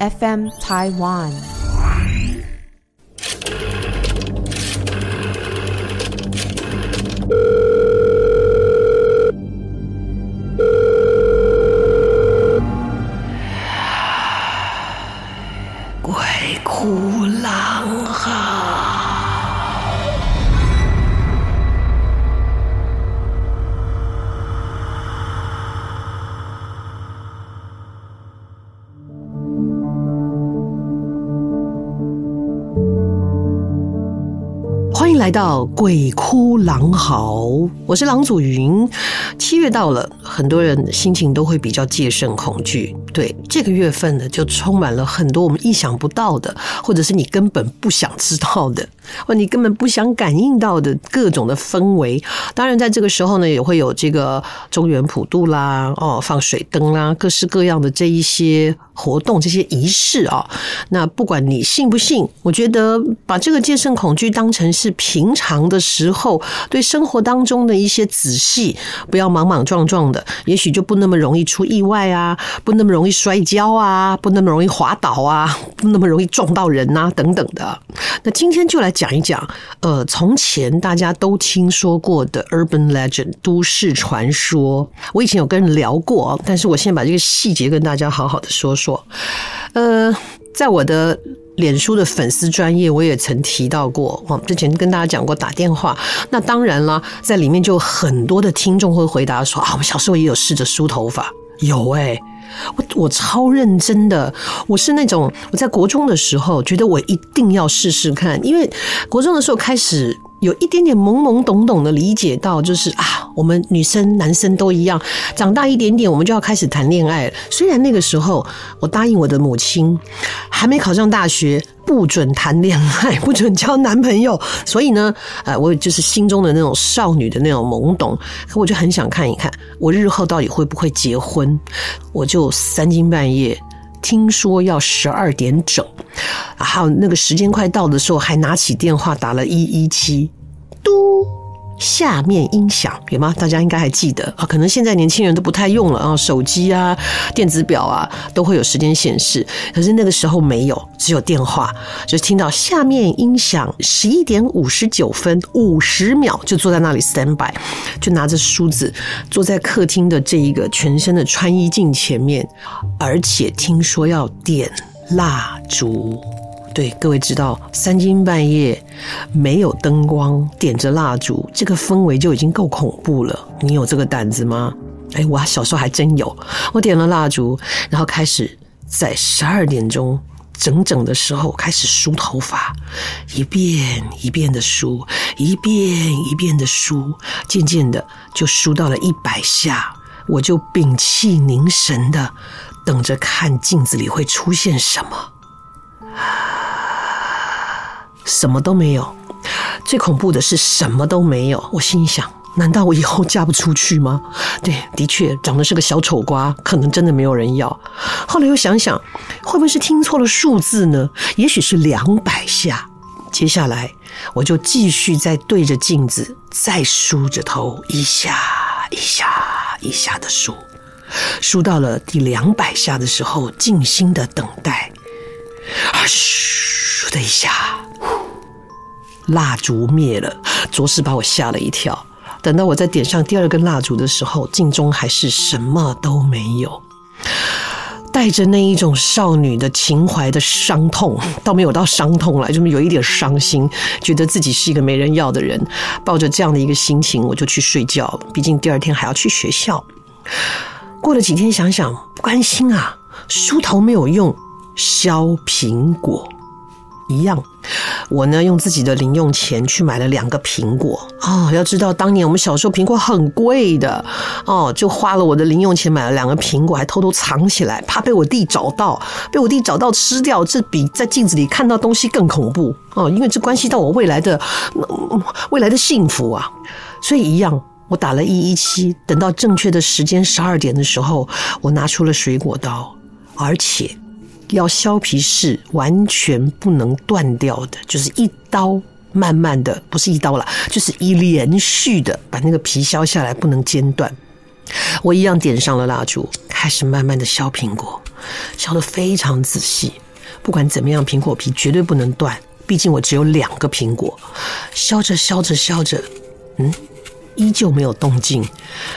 FM Taiwan。欢迎来到鬼哭狼嚎，我是狼祖云。七月到了，很多人心情都会比较戒慎恐惧。对，这个月份呢，就充满了很多我们意想不到的，或者是你根本不想知道的，或你根本不想感应到的各种的氛围。当然，在这个时候呢，也会有这个中原普渡啦，哦，放水灯啦，各式各样的这一些活动、这些仪式啊。那不管你信不信，我觉得把这个戒慎恐惧当成是平常的时候，对生活当中的一些仔细，不要莽莽撞撞的，也许就不那么容易出意外啊，不那么容易摔跤啊，不那么容易滑倒啊，不那么容易撞到人啊，等等的。那今天就来讲一讲，呃，从前大家都听说过的 urban legend 都市传说，我以前有跟人聊过，但是我现在把这个细节跟大家好好的说说。呃，在我的。脸书的粉丝专业，我也曾提到过。我之前跟大家讲过打电话，那当然啦，在里面就很多的听众会回答说啊，我小时候也有试着梳头发，有哎、我我超认真的，我是那种我在国中的时候觉得我一定要试试看，因为国中的时候开始。有一点点懵懵懂懂的理解到，就是啊，我们女生男生都一样，长大一点点，我们就要开始谈恋爱了。虽然那个时候我答应我的母亲，还没考上大学，不准谈恋爱，不准交男朋友。所以呢，呃，我就是心中的那种少女的那种懵懂，我就很想看一看，我日后到底会不会结婚。我就三更半夜。听说要十二点整，然后那个时间快到的时候，还拿起电话打了一一七，下面音响有吗？大家应该还记得啊，可能现在年轻人都不太用了啊，手机啊、电子表啊都会有时间显示，可是那个时候没有，只有电话，就听到下面音响十一点五十九分五十秒，就坐在那里 stand by，就拿着梳子坐在客厅的这一个全身的穿衣镜前面，而且听说要点蜡烛。对，各位知道，三更半夜没有灯光，点着蜡烛，这个氛围就已经够恐怖了。你有这个胆子吗？哎，我小时候还真有。我点了蜡烛，然后开始在十二点钟整整的时候开始梳头发，一遍一遍的梳，一遍一遍的梳，渐渐的就梳到了一百下，我就屏气凝神的等着看镜子里会出现什么。什么都没有，最恐怖的是什么都没有。我心想，难道我以后嫁不出去吗？对，的确长得是个小丑瓜，可能真的没有人要。后来又想想，会不会是听错了数字呢？也许是两百下。接下来我就继续在对着镜子再梳着头，一下一下一下的梳，梳到了第两百下的时候，静心的等待。啊嘘的一下。蜡烛灭了，着实把我吓了一跳。等到我再点上第二根蜡烛的时候，镜中还是什么都没有。带着那一种少女的情怀的伤痛，倒没有到伤痛来，就是有一点伤心，觉得自己是一个没人要的人。抱着这样的一个心情，我就去睡觉了。毕竟第二天还要去学校。过了几天，想想不甘心啊，梳头没有用，削苹果。一样，我呢用自己的零用钱去买了两个苹果哦。要知道，当年我们小时候苹果很贵的哦，就花了我的零用钱买了两个苹果，还偷偷藏起来，怕被我弟找到，被我弟找到吃掉，这比在镜子里看到东西更恐怖哦，因为这关系到我未来的未来的幸福啊。所以一样，我打了一一七，等到正确的时间十二点的时候，我拿出了水果刀，而且。要削皮是完全不能断掉的，就是一刀慢慢的，不是一刀了，就是一连续的把那个皮削下来，不能间断。我一样点上了蜡烛，开始慢慢的削苹果，削得非常仔细。不管怎么样，苹果皮绝对不能断，毕竟我只有两个苹果。削着削着削着，嗯，依旧没有动静。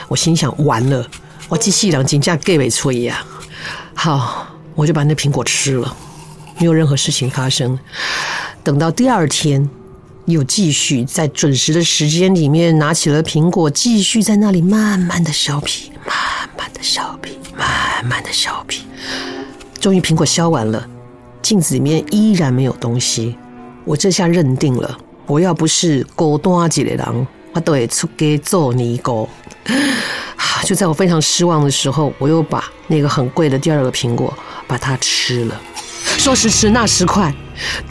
我心想：完了，我机器人真的给不出呀！好，我就把那苹果吃了，没有任何事情发生。等到第二天，又继续在准时的时间里面拿起了苹果，继续在那里慢慢的削皮，慢慢的削皮，慢慢的削皮。终于苹果削完了，镜子里面依然没有东西。我这下认定了，我要不是孤单一个人，我都会出街做尼姑。就在我非常失望的时候，我又把那个很贵的第二个苹果把它吃了。说时迟，那时快，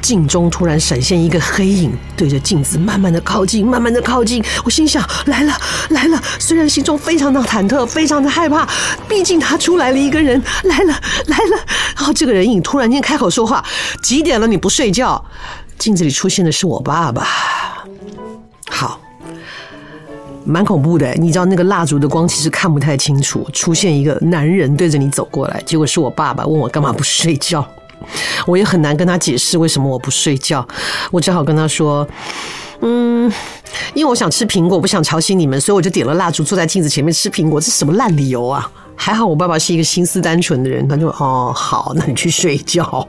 镜中突然闪现一个黑影，对着镜子慢慢的靠近，慢慢的靠近。我心想：来了，来了！虽然心中非常的忐忑，非常的害怕，毕竟他出来了一个人，来了，来了。然后这个人影突然间开口说话：“几点了？你不睡觉？”镜子里出现的是我爸爸。蛮恐怖的。你知道那个蜡烛的光其实看不太清楚，出现一个男人对着你走过来，结果是我爸爸，问我干嘛不睡觉。我也很难跟他解释为什么我不睡觉，我只好跟他说：“嗯，因为我想吃苹果，不想吵醒你们，所以我就点了蜡烛，坐在镜子前面吃苹果。这是什么烂理由啊？还好我爸爸是一个心思单纯的人，他就哦好，那你去睡觉。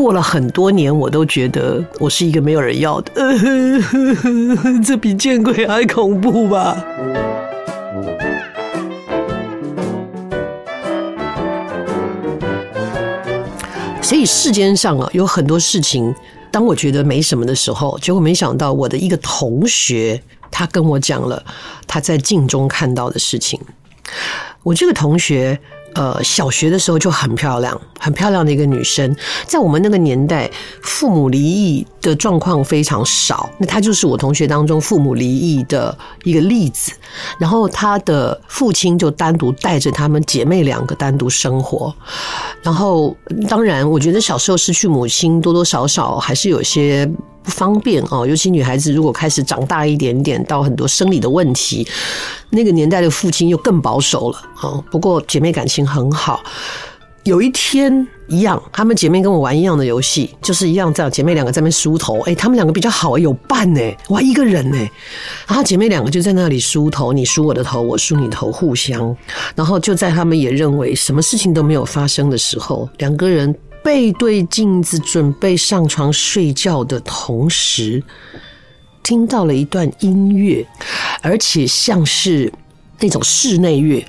过了很多年，我都觉得我是一个没有人要的，呃呵呵呵，这比见鬼还恐怖吧。”所以世间上啊，有很多事情，当我觉得没什么的时候，结果没想到我的一个同学，他跟我讲了他在镜中看到的事情。我这个同学。呃，小学的时候就很漂亮，很漂亮的一个女生。在我们那个年代，父母离异的状况非常少。那她就是我同学当中父母离异的一个例子。然后她的父亲就单独带着她们姐妹两个单独生活。然后，当然，我觉得小时候失去母亲，多多少少还是有些。不方便哦，尤其女孩子如果开始长大一点点，到很多生理的问题，那个年代的父亲又更保守了啊。不过姐妹感情很好，有一天一样，她们姐妹跟我玩一样的游戏，就是一样这样，姐妹两个在那梳头。哎，她们两个比较好，有伴呢，我一个人呢。然后姐妹两个就在那里梳头，你梳我的头，我梳你头，互相。然后就在她们也认为什么事情都没有发生的时候，两个人。背对镜子准备上床睡觉的同时，听到了一段音乐，而且像是那种室内乐，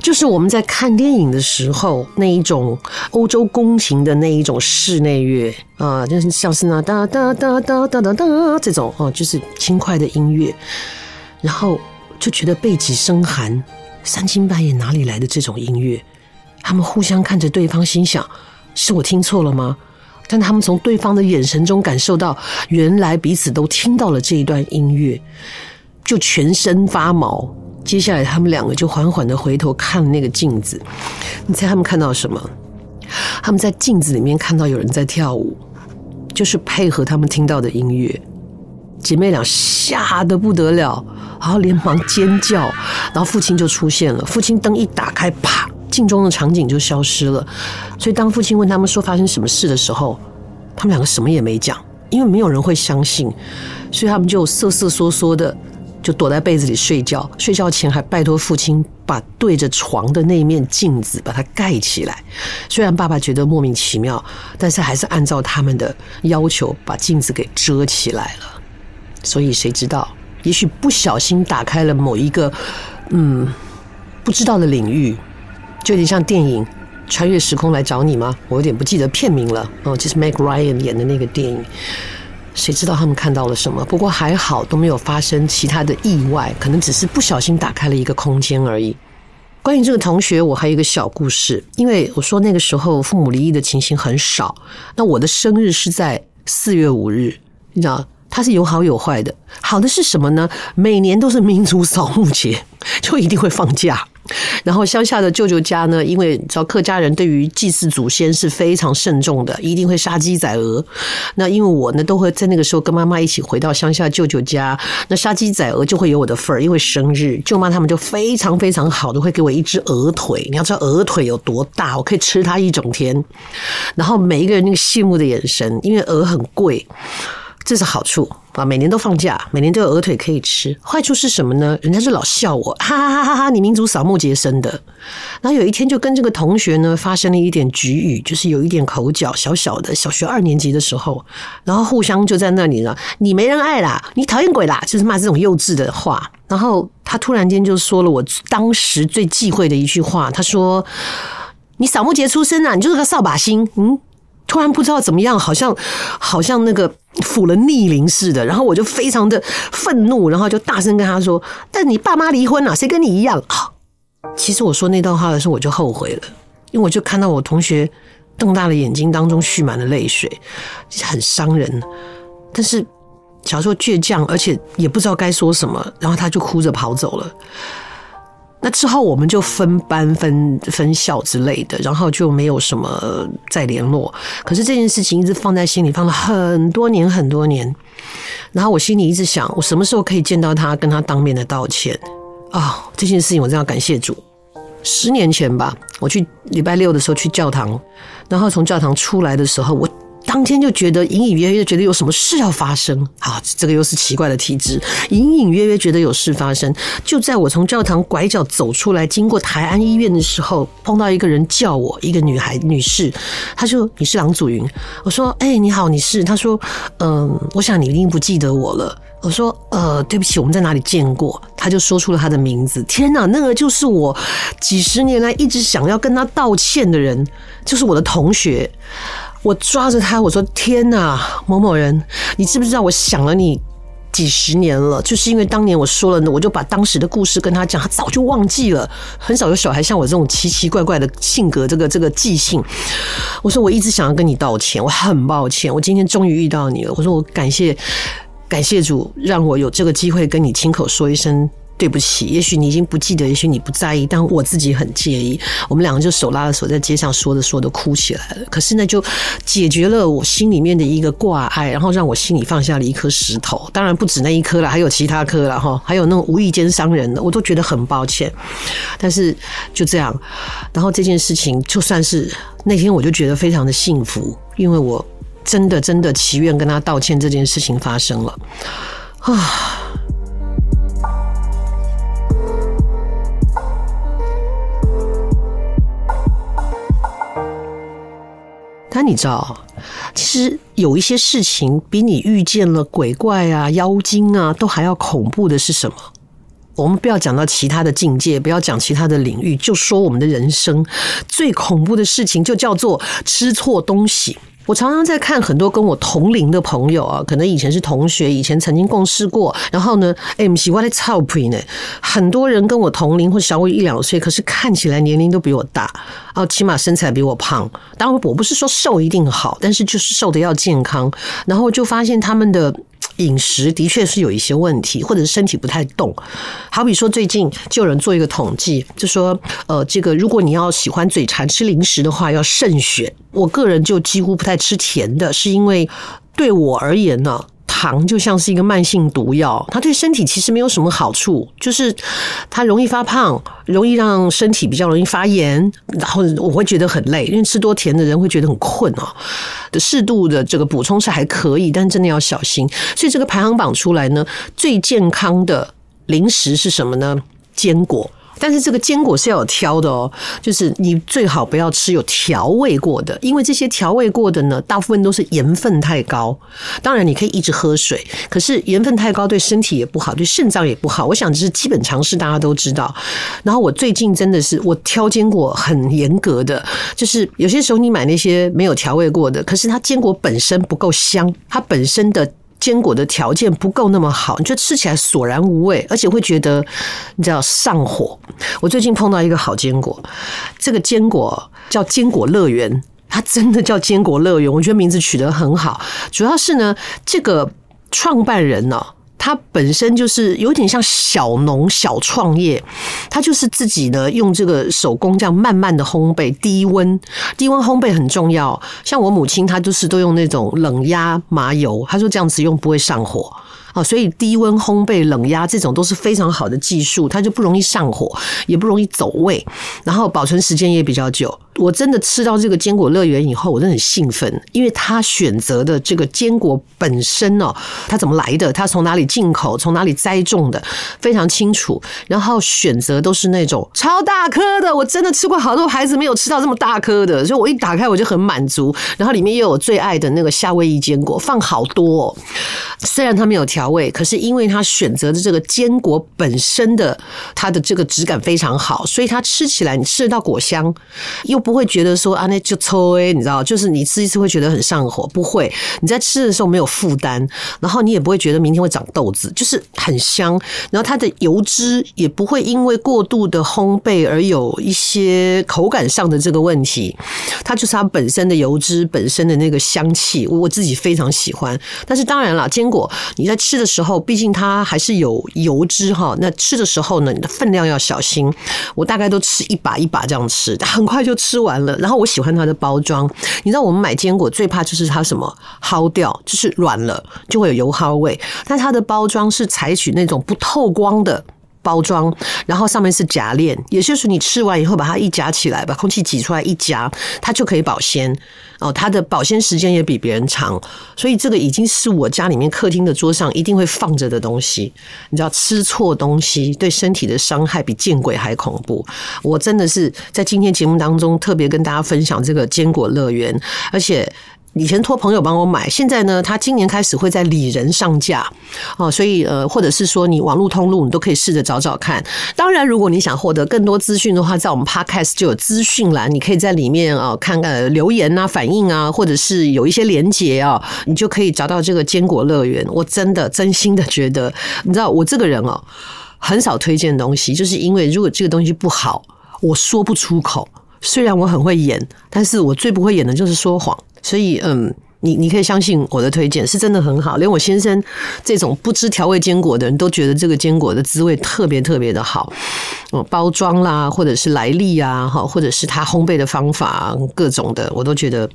就是我们在看电影的时候那一种欧洲宫廷的那一种室内乐啊，就是像是那哒哒哒哒哒哒哒这种哦，就是轻快的音乐，然后就觉得背脊生寒，三更半夜哪里来的这种音乐？他们互相看着对方，心想。是我听错了吗？但他们从对方的眼神中感受到，原来彼此都听到了这一段音乐，就全身发毛。接下来，他们两个就缓缓的回头看那个镜子。你猜他们看到什么？他们在镜子里面看到有人在跳舞，就是配合他们听到的音乐。姐妹俩吓得不得了，然后连忙尖叫，然后父亲就出现了。父亲灯一打开，啪！镜中的场景就消失了，所以当父亲问他们说发生什么事的时候，他们两个什么也没讲，因为没有人会相信，所以他们就瑟瑟缩缩的就躲在被子里睡觉。睡觉前还拜托父亲把对着床的那一面镜子把它盖起来。虽然爸爸觉得莫名其妙，但是还是按照他们的要求把镜子给遮起来了。所以谁知道，也许不小心打开了某一个嗯不知道的领域。就有点像电影《穿越时空来找你》吗？我有点不记得片名了。哦，就是 Meg Ryan 演的那个电影。谁知道他们看到了什么？不过还好都没有发生其他的意外，可能只是不小心打开了一个空间而已。关于这个同学，我还有一个小故事。因为我说那个时候父母离异的情形很少，那我的生日是在四月五日，你知道，它是有好有坏的。好的是什么呢？每年都是民族扫墓节，就一定会放假。然后乡下的舅舅家呢，因为知道客家人对于祭祀祖先是非常慎重的，一定会杀鸡宰鹅。那因为我呢，都会在那个时候跟妈妈一起回到乡下舅舅家，那杀鸡宰鹅就会有我的份儿，因为生日，舅妈他们就非常非常好的会给我一只鹅腿。你要知道鹅腿有多大，我可以吃它一整天。然后每一个人那个羡慕的眼神，因为鹅很贵。这是好处啊！每年都放假，每年都有鹅腿可以吃。坏处是什么呢？人家就老笑我，哈哈哈哈哈！你民族扫墓节生的。然后有一天就跟这个同学呢发生了一点局语，就是有一点口角，小小的，小学二年级的时候，然后互相就在那里了。你没人爱啦，你讨厌鬼啦，就是骂这种幼稚的话。然后他突然间就说了我当时最忌讳的一句话，他说：“你扫墓节出生啊，你就是个扫把星。”嗯。突然不知道怎么样，好像好像那个抚了逆鳞似的，然后我就非常的愤怒，然后就大声跟他说：“但你爸妈离婚了，谁跟你一样？”其实我说那段话的时候，我就后悔了，因为我就看到我同学瞪大了眼睛，当中蓄满了泪水，很伤人。但是小时候倔强，而且也不知道该说什么，然后他就哭着跑走了。那之后我们就分班分分校之类的，然后就没有什么再联络。可是这件事情一直放在心里，放了很多年很多年。然后我心里一直想，我什么时候可以见到他，跟他当面的道歉啊？这件事情我真要感谢主。十年前吧，我去礼拜六的时候去教堂，然后从教堂出来的时候，我。当天就觉得隐隐约约觉得有什么事要发生，好，这个又是奇怪的体质，隐隐约约觉得有事发生。就在我从教堂拐角走出来，经过台安医院的时候，碰到一个人叫我，一个女孩女士，她说：“你是郎祖筠。”我说：“哎、你好，你是？”她说：“嗯，我想你一定不记得我了。”我说：“呃，对不起，我们在哪里见过？”她就说出了她的名字。天哪，那个就是我几十年来一直想要跟她道歉的人，就是我的同学。我抓着他，我说：“天哪，某某人，你知不知道？我想了你几十年了，就是因为当年我说了呢，我就把当时的故事跟他讲，他早就忘记了。很少有小孩像我这种奇奇怪怪的性格，这个这个记性。我说我一直想要跟你道歉，我很抱歉，我今天终于遇到你了。我说我感谢感谢主，让我有这个机会跟你亲口说一声。”对不起，也许你已经不记得，也许你不在意，但我自己很介意。我们两个就手拉着手在街上说着说着哭起来了。可是呢，就解决了我心里面的一个挂碍，然后让我心里放下了一颗石头。当然不止那一颗了，还有其他颗了哈，还有那种无意间伤人的，我都觉得很抱歉。但是就这样，然后这件事情就算是那天，我就觉得非常的幸福，因为我真的真的祈愿跟他道歉，这件事情发生了啊。但你知道，其实有一些事情比你遇见了鬼怪啊、妖精啊都还要恐怖的是什么？我们不要讲到其他的境界，不要讲其他的领域，就说我们的人生最恐怖的事情，就叫做吃错东西。我常常在看很多跟我同龄的朋友啊，可能以前是同学，以前曾经共事过。然后呢，哎，不是我在臭屁呢。很多人跟我同龄或小我一两岁，可是看起来年龄都比我大，哦，起码身材比我胖。当然，我不是说瘦一定好，但是就是瘦的要健康。然后就发现他们的。饮食的确是有一些问题，或者是身体不太动。好比说，最近就有人做一个统计，就说，呃，这个如果你要喜欢嘴馋吃零食的话，要慎选。我个人就几乎不太吃甜的，是因为对我而言呢。糖就像是一个慢性毒药，它对身体其实没有什么好处，就是它容易发胖，容易让身体比较容易发炎，然后我会觉得很累，因为吃多甜的人会觉得很困哦。的适度的这个补充是还可以，但真的要小心。所以这个排行榜出来呢，最健康的零食是什么呢？坚果。但是这个坚果是要有挑的哦，就是你最好不要吃有调味过的，因为这些调味过的呢，大部分都是盐分太高。当然你可以一直喝水，可是盐分太高对身体也不好，对肾脏也不好。我想这是基本常识，大家都知道。然后我最近真的是我挑坚果很严格的，就是有些时候你买那些没有调味过的，可是它坚果本身不够香，它本身的。坚果的条件不够那么好，你就吃起来索然无味，而且会觉得你知道上火。我最近碰到一个好坚果，这个坚果叫坚果乐园，它真的叫坚果乐园，我觉得名字取得很好。主要是呢，这个创办人呢。它本身就是有点像小农小创业，它就是自己呢用这个手工这样慢慢的烘焙，低温低温烘焙很重要。像我母亲，她就是都用那种冷压麻油，她说这样子用不会上火。啊，所以低温烘焙、冷压这种都是非常好的技术，它就不容易上火，也不容易走味，然后保存时间也比较久。我真的吃到这个坚果乐园以后，我真的很兴奋，因为他选择的这个坚果本身哦，它怎么来的，它从哪里进口，从哪里栽种的，非常清楚。然后选择都是那种超大颗的，我真的吃过好多牌子没有吃到这么大颗的，所以我一打开我就很满足。然后里面又有最爱的那个夏威夷坚果，放好多哦。虽然它没有调调味，可是因为它选择的这个坚果本身的它的这个质感非常好，所以它吃起来你吃得到果香，又。不会觉得说啊，那就抽哎，你知道，就是你吃一次会觉得很上火，不会。你在吃的时候没有负担，然后你也不会觉得明天会长痘子，就是很香。然后它的油脂也不会因为过度的烘焙而有一些口感上的这个问题。它就是它本身的油脂本身的那个香气，我自己非常喜欢。但是当然了，坚果你在吃吃的时候，毕竟它还是有油脂哈。那吃的时候呢，你的分量要小心。我大概都吃一把一把这样吃，很快就吃。完了，然后我喜欢它的包装。你知道我们买坚果最怕就是它什么薅掉，就是软了就会有油耗味。但它的包装是采取那种不透光的。包装，然后上面是夹链，也就是你吃完以后把它一夹起来，把空气挤出来一夹，它就可以保鲜哦。它的保鲜时间也比别人长，所以这个已经是我家里面客厅的桌上一定会放着的东西。你知道，吃错东西对身体的伤害比见鬼还恐怖。我真的是在今天节目当中特别跟大家分享这个坚果乐园，而且。以前托朋友帮我买，现在呢，他今年开始会在里仁上架哦，所以呃，或者是说你网络通路，你都可以试着找找看。当然，如果你想获得更多资讯的话，在我们 Podcast 就有资讯栏，你可以在里面啊看看留言啊、反应啊，或者是有一些连结啊，你就可以找到这个坚果乐园。我真的真心的觉得，你知道我这个人哦，很少推荐东西，就是因为如果这个东西不好，我说不出口。虽然我很会演，但是我最不会演的就是说谎。所以，嗯，你你可以相信我的推荐是真的很好，连我先生这种不吃调味坚果的人都觉得这个坚果的滋味特别特别的好。嗯，包装啦，或者是来历啊，哈，或者是它烘焙的方法，各种的，我都觉得。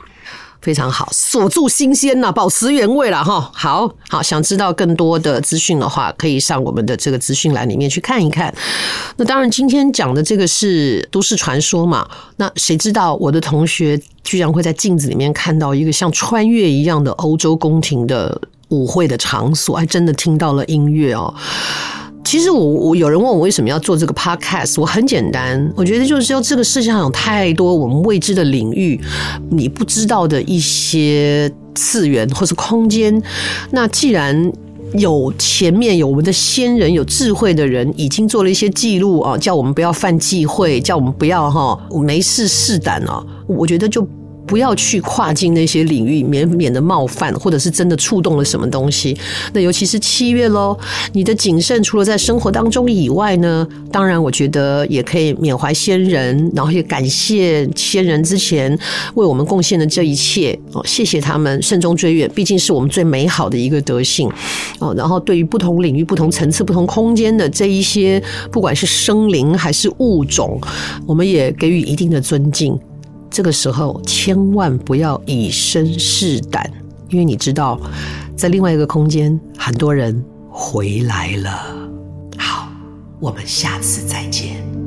非常好，锁住新鲜呐，保持原味了哈。好好，想知道更多的资讯的话，可以上我们的这个资讯栏里面去看一看。那当然，今天讲的这个是都市传说嘛。那谁知道我的同学居然会在镜子里面看到一个像穿越一样的欧洲宫廷的舞会的场所，还真的听到了音乐哦。其实我我有人问我为什么要做这个 podcast，我很简单，我觉得就是说这个世界上有太多我们未知的领域，你不知道的一些次元或是空间。那既然有前面有我们的先人，有智慧的人已经做了一些记录啊，叫我们不要犯忌讳，叫我们不要哈没事试胆哦，我觉得就。不要去跨进那些领域，免免得冒犯，或者是真的触动了什么东西。那尤其是七月喽，你的谨慎除了在生活当中以外呢，当然我觉得也可以缅怀先人，然后也感谢先人之前为我们贡献的这一切哦，谢谢他们，慎终追远，毕竟是我们最美好的一个德性哦。然后对于不同领域、不同层次、不同空间的这一些，不管是生灵还是物种，我们也给予一定的尊敬。这个时候千万不要以身试胆，因为你知道，在另外一个空间，很多人回来了。好，我们下次再见。